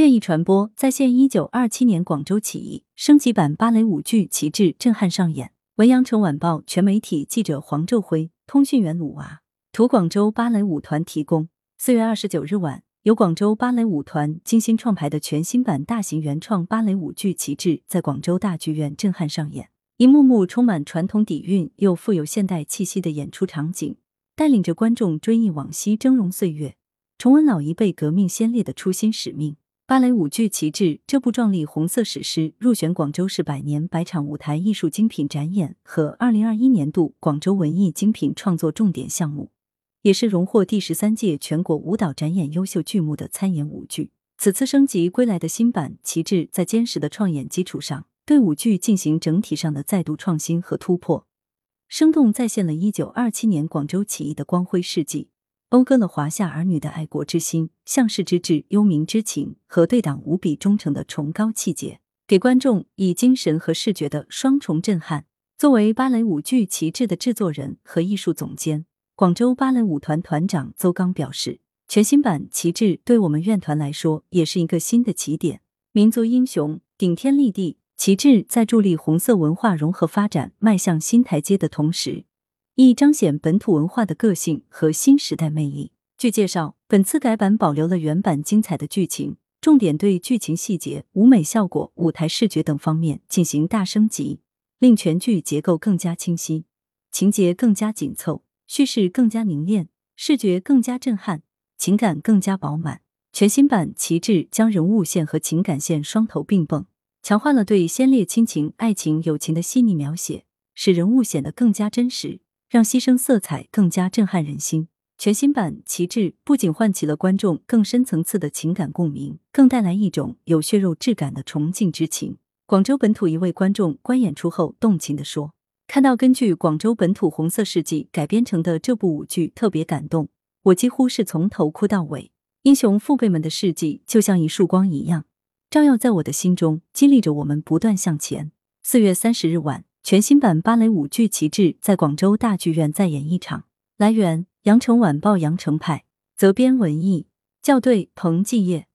愿意传播再现一九二七年广州起义升级版芭蕾舞剧旗帜震撼上演。文阳城晚报全媒体记者黄昼辉，通讯员鲁娃，图广州芭蕾舞团提供。四月二十九日晚，由广州芭蕾舞团精心创排的全新版大型原创芭蕾舞剧旗帜在广州大剧院震撼上演。一幕幕充满传统底蕴又富有现代气息的演出场景，带领着观众追忆往昔峥嵘岁月，重温老一辈革命先烈的初心使命。芭蕾舞剧旗帜这部壮丽红色史诗入选广州市百年百场舞台艺术精品展演和二零二一年度广州文艺精品创作重点项目，也是荣获第十三届全国舞蹈展演优秀剧目的参演舞剧。此次升级归来的新版旗帜，在坚实的创演基础上。对舞剧进行整体上的再度创新和突破，生动再现了一九二七年广州起义的光辉事迹，讴歌了华夏儿女的爱国之心、向世之志、忧民之情和对党无比忠诚的崇高气节，给观众以精神和视觉的双重震撼。作为芭蕾舞剧旗帜的制作人和艺术总监，广州芭蕾舞团团长邹刚表示，全新版旗帜对我们院团来说也是一个新的起点，民族英雄顶天立地。旗帜在助力红色文化融合发展迈向新台阶的同时，亦彰显本土文化的个性和新时代魅力。据介绍，本次改版保留了原版精彩的剧情，重点对剧情细节、舞美效果、舞台视觉等方面进行大升级，令全剧结构更加清晰，情节更加紧凑，叙事更加凝练，视觉更加震撼，情感更加饱满。全新版旗帜将人物线和情感线双头并蹦。强化了对先烈亲情、爱情、友情的细腻描写，使人物显得更加真实，让牺牲色彩更加震撼人心。全新版旗帜不仅唤起了观众更深层次的情感共鸣，更带来一种有血肉质感的崇敬之情。广州本土一位观众观演出后动情地说：“看到根据广州本土红色事迹改编成的这部舞剧，特别感动，我几乎是从头哭到尾。英雄父辈们的事迹就像一束光一样。”照耀在我的心中，激励着我们不断向前。四月三十日晚，全新版芭蕾舞剧旗帜在广州大剧院再演一场。来源：羊城晚报羊城派，责编：文艺，校对：彭继业。